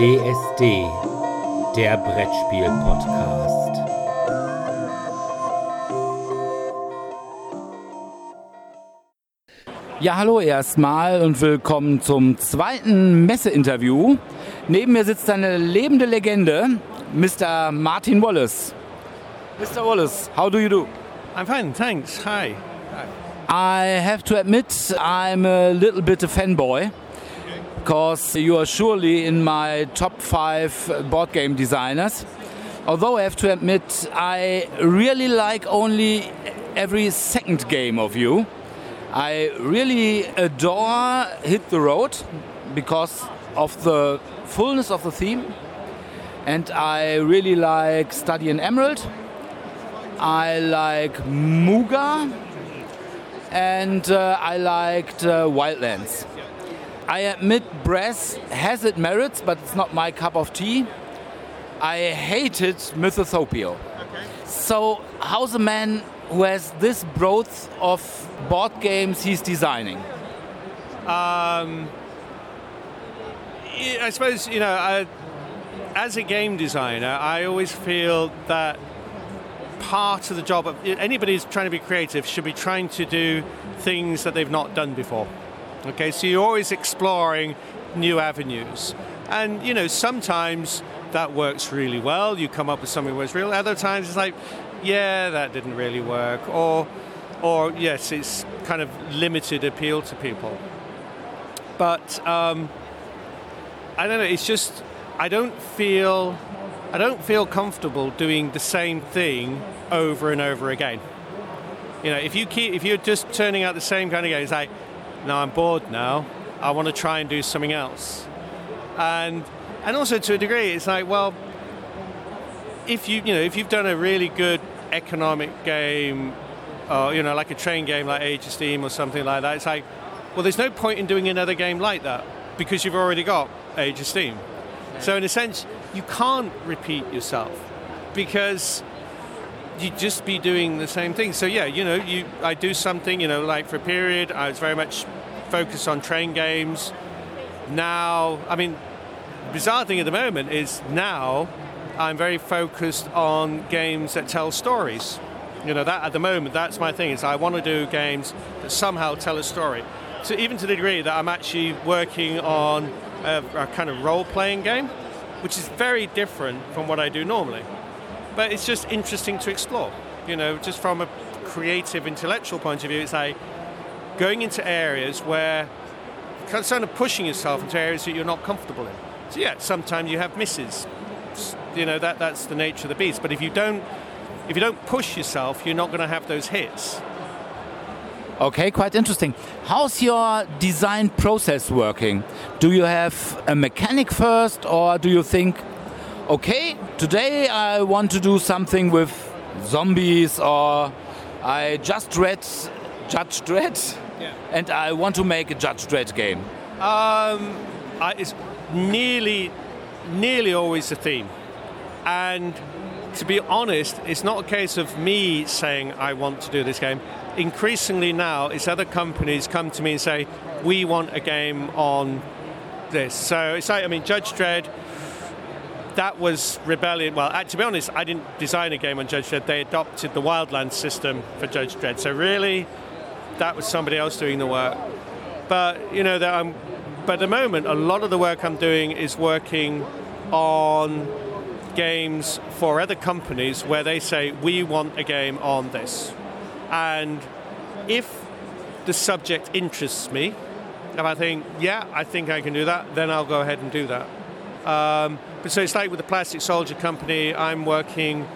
DSD, der Brettspiel-Podcast. Ja, hallo erstmal und willkommen zum zweiten Messeinterview. Neben mir sitzt eine lebende Legende, Mr. Martin Wallace. Mr. Wallace, how do you do? I'm fine, thanks. Hi. I have to admit, I'm a little bit a fanboy because you are surely in my top five board game designers. Although I have to admit, I really like only every second game of you. I really adore Hit the Road because of the fullness of the theme. And I really like Study in Emerald. I like Muga. And uh, I liked uh, Wildlands. I admit Brass has its merits, but it's not my cup of tea. I hated Mythotopia. So, how's a man who has this broth of board games he's designing? Um, I I suppose, you know, I, as a game designer, I always feel that part of the job of anybody who's trying to be creative should be trying to do things that they've not done before. Okay, so you're always exploring new avenues. And, you know, sometimes that works really well. You come up with something that's real. Other times it's like, yeah, that didn't really work. Or, or yes, it's kind of limited appeal to people. But um, I don't know. It's just I don't feel I don't feel comfortable doing the same thing over and over again. You know, if you keep if you're just turning out the same kind of game, it's like, no, I'm bored now. I want to try and do something else. And and also to a degree, it's like, well, if you you know if you've done a really good economic game, or you know like a train game like Age of Steam or something like that, it's like, well, there's no point in doing another game like that because you've already got Age of Steam. So in a sense, you can't repeat yourself because you'd just be doing the same thing. So yeah, you know, you I do something, you know, like for a period, I was very much focused on train games. Now, I mean, bizarre thing at the moment is now I'm very focused on games that tell stories. You know, that at the moment, that's my thing. Is I want to do games that somehow tell a story. So even to the degree that I'm actually working on a, a kind of role-playing game, which is very different from what I do normally. But it's just interesting to explore. You know, just from a creative, intellectual point of view, it's like going into areas where kind of pushing yourself into areas that you're not comfortable in. So yeah, sometimes you have misses. You know that that's the nature of the beast. But if you don't, if you don't push yourself, you're not going to have those hits. Okay, quite interesting. How's your design process working? Do you have a mechanic first, or do you think, okay, today I want to do something with zombies, or I just read Judge Dredd, Yeah. and I want to make a Judge Dredd game? Um, I, it's nearly, nearly always a theme, and to be honest, it's not a case of me saying I want to do this game. Increasingly now, it's other companies come to me and say we want a game on this. So it's like I mean, Judge Dredd. That was rebellion. Well, to be honest, I didn't design a game on Judge Dredd. They adopted the Wildlands system for Judge Dredd. So really, that was somebody else doing the work. But you know that I'm. But at the moment, a lot of the work I'm doing is working on games for other companies where they say we want a game on this, and if the subject interests me, if I think yeah, I think I can do that, then I'll go ahead and do that. Um, so it's like with the Plastic Soldier Company, I'm working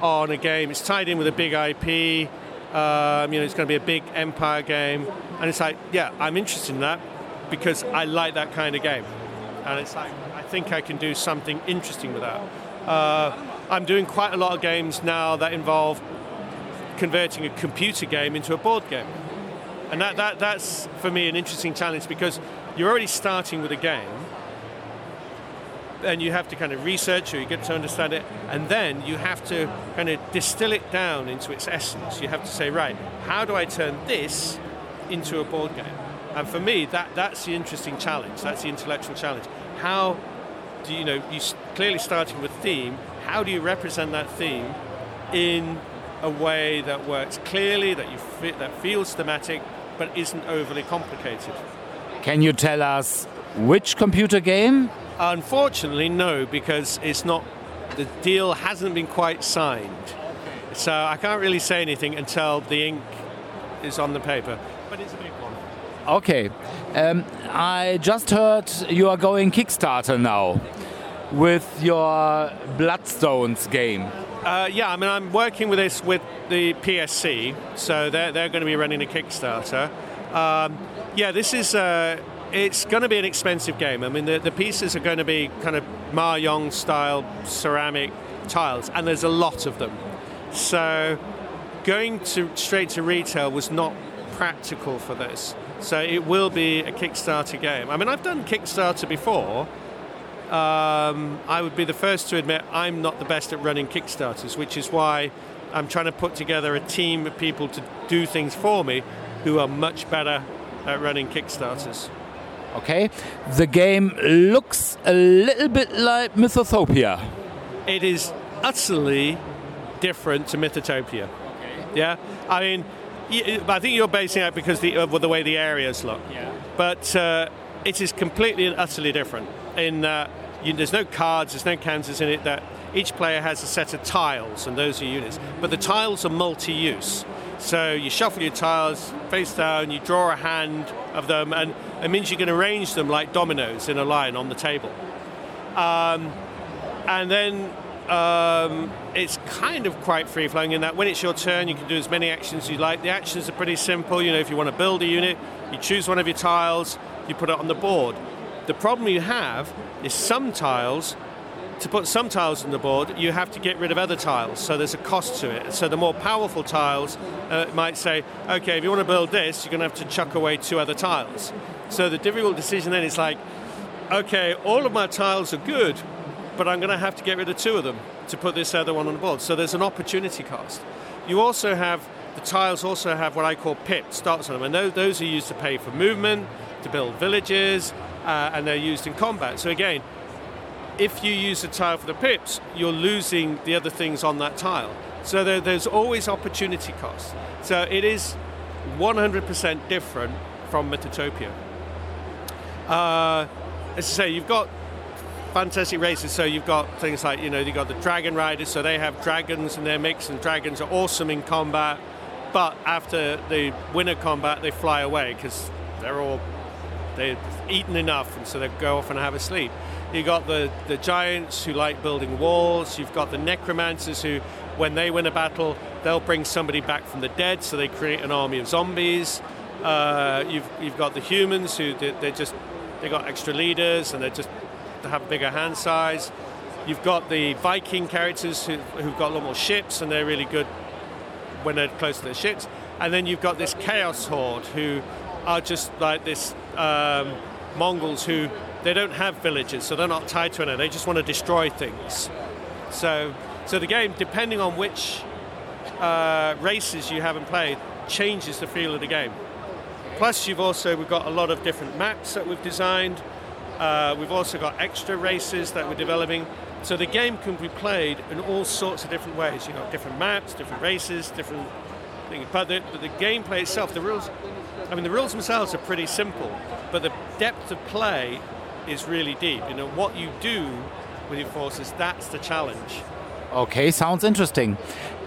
on a game. It's tied in with a big IP. Um, you know, it's going to be a big Empire game, and it's like, yeah, I'm interested in that because I like that kind of game, and it's like I think I can do something interesting with that. Uh, I'm doing quite a lot of games now that involve converting a computer game into a board game, and that, that that's for me an interesting challenge because you're already starting with a game and you have to kind of research or you get to understand it, and then you have to kind of distill it down into its essence. You have to say, right, how do I turn this into a board game? And for me, that, that's the interesting challenge. That's the intellectual challenge. How do you know you clearly starting with theme. How do you represent that theme in a way that works clearly, that you fit, that feels thematic, but isn't overly complicated? Can you tell us which computer game? Unfortunately, no, because it's not. The deal hasn't been quite signed, so I can't really say anything until the ink is on the paper. But it's a big one. Okay, um, I just heard you are going Kickstarter now with your Bloodstones game. Uh, yeah, I mean, I'm working with this with the PSC, so they're, they're going to be running a Kickstarter. Um, yeah, this is uh, it's going to be an expensive game. I mean, the, the pieces are going to be kind of Mahjong style ceramic tiles, and there's a lot of them. So going to straight to retail was not practical for this. So it will be a Kickstarter game. I mean, I've done Kickstarter before. Um, I would be the first to admit I'm not the best at running Kickstarters, which is why I'm trying to put together a team of people to do things for me who are much better at running Kickstarters. Okay, the game looks a little bit like Mythotopia. It is utterly different to Mythotopia. Okay. Yeah, I mean, I think you're basing it because the, of the way the areas look. Yeah. But uh, it is completely and utterly different in that you, there's no cards, there's no counters in it. That each player has a set of tiles, and those are units. But the tiles are multi-use. So you shuffle your tiles face down, you draw a hand of them, and it means you can arrange them like dominoes in a line on the table. Um, and then um, it's kind of quite free flowing in that when it's your turn, you can do as many actions as you like. The actions are pretty simple. You know, if you want to build a unit, you choose one of your tiles, you put it on the board. The problem you have is some tiles. To put some tiles on the board, you have to get rid of other tiles, so there's a cost to it. So the more powerful tiles uh, might say, okay, if you want to build this, you're going to have to chuck away two other tiles. So the difficult decision then is like, okay, all of my tiles are good, but I'm going to have to get rid of two of them to put this other one on the board. So there's an opportunity cost. You also have the tiles also have what I call pips dots on them, and those, those are used to pay for movement, to build villages, uh, and they're used in combat. So again, if you use a tile for the pips, you're losing the other things on that tile. So there, there's always opportunity cost. So it is 100% different from Mythotopia. Uh, as I say, you've got fantastic races. So you've got things like you know you've got the dragon riders. So they have dragons in their mix, and dragons are awesome in combat. But after the winner combat, they fly away because they're all they've eaten enough, and so they go off and have a sleep. You've got the, the giants who like building walls. You've got the necromancers who, when they win a battle, they'll bring somebody back from the dead, so they create an army of zombies. Uh, you've, you've got the humans who they, they're just they got extra leaders and they just have bigger hand size. You've got the Viking characters who, who've got a lot more ships and they're really good when they're close to their ships. And then you've got this Chaos Horde who are just like this um, Mongols who they don't have villages, so they're not tied to anything. They just want to destroy things. So, so the game, depending on which uh, races you haven't played, changes the feel of the game. Plus, you've also we've got a lot of different maps that we've designed. Uh, we've also got extra races that we're developing. So the game can be played in all sorts of different ways. You've got different maps, different races, different things. But the, but the gameplay itself, the rules, I mean, the rules themselves are pretty simple, but the depth of play is really deep. You know, what you do with your forces, that's the challenge. Okay, sounds interesting.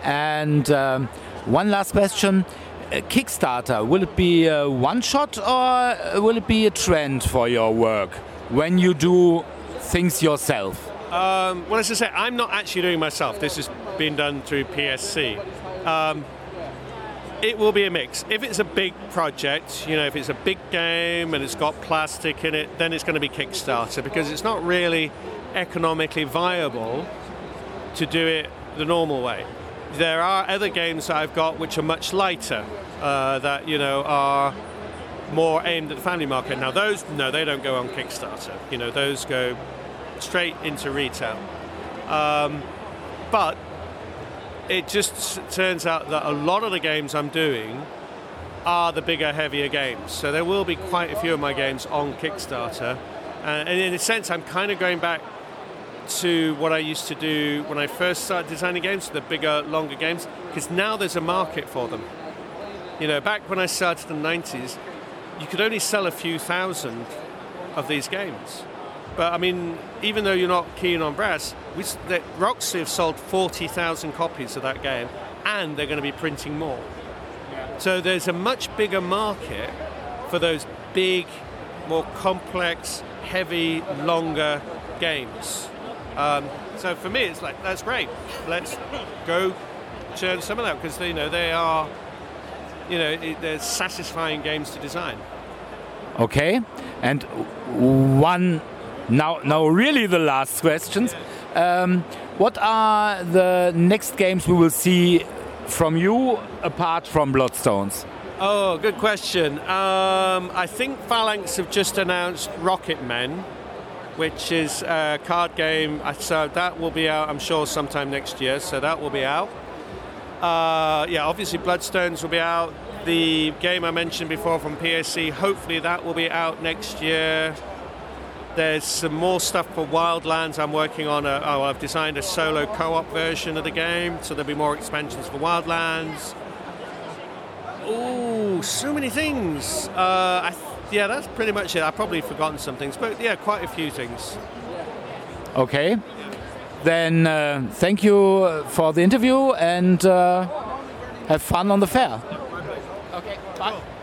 And um, one last question. Uh, Kickstarter, will it be a one shot or will it be a trend for your work when you do things yourself? Um, well, as I say, I'm not actually doing myself. This has been done through PSC. Um, it will be a mix. If it's a big project, you know, if it's a big game and it's got plastic in it, then it's going to be Kickstarter because it's not really economically viable to do it the normal way. There are other games that I've got which are much lighter, uh, that you know are more aimed at the family market. Now those, no, they don't go on Kickstarter. You know, those go straight into retail. Um, but it just turns out that a lot of the games I'm doing are the bigger, heavier games. So there will be quite a few of my games on Kickstarter. Uh, and in a sense, I'm kind of going back to what I used to do when I first started designing games, the bigger, longer games, because now there's a market for them. You know, back when I started in the 90s, you could only sell a few thousand of these games. But I mean, even though you're not keen on brass, we, Roxley have sold 40,000 copies of that game, and they're going to be printing more. So there's a much bigger market for those big, more complex, heavy, longer games. Um, so for me, it's like that's great. Let's go churn some of that because you know they are, you know, they're satisfying games to design. Okay, and one now, now really the last questions. Um, what are the next games we will see from you apart from Bloodstones? Oh, good question. Um, I think Phalanx have just announced Rocket Men, which is a card game. So that will be out, I'm sure, sometime next year. So that will be out. Uh, yeah, obviously Bloodstones will be out. The game I mentioned before from PSC, hopefully that will be out next year. There's some more stuff for Wildlands I'm working on. A, oh, I've designed a solo co-op version of the game, so there'll be more expansions for Wildlands. Oh, so many things. Uh, th- yeah, that's pretty much it. I've probably forgotten some things, but yeah, quite a few things. Okay. Then uh, thank you for the interview and uh, have fun on the fair. Okay, bye. Cool.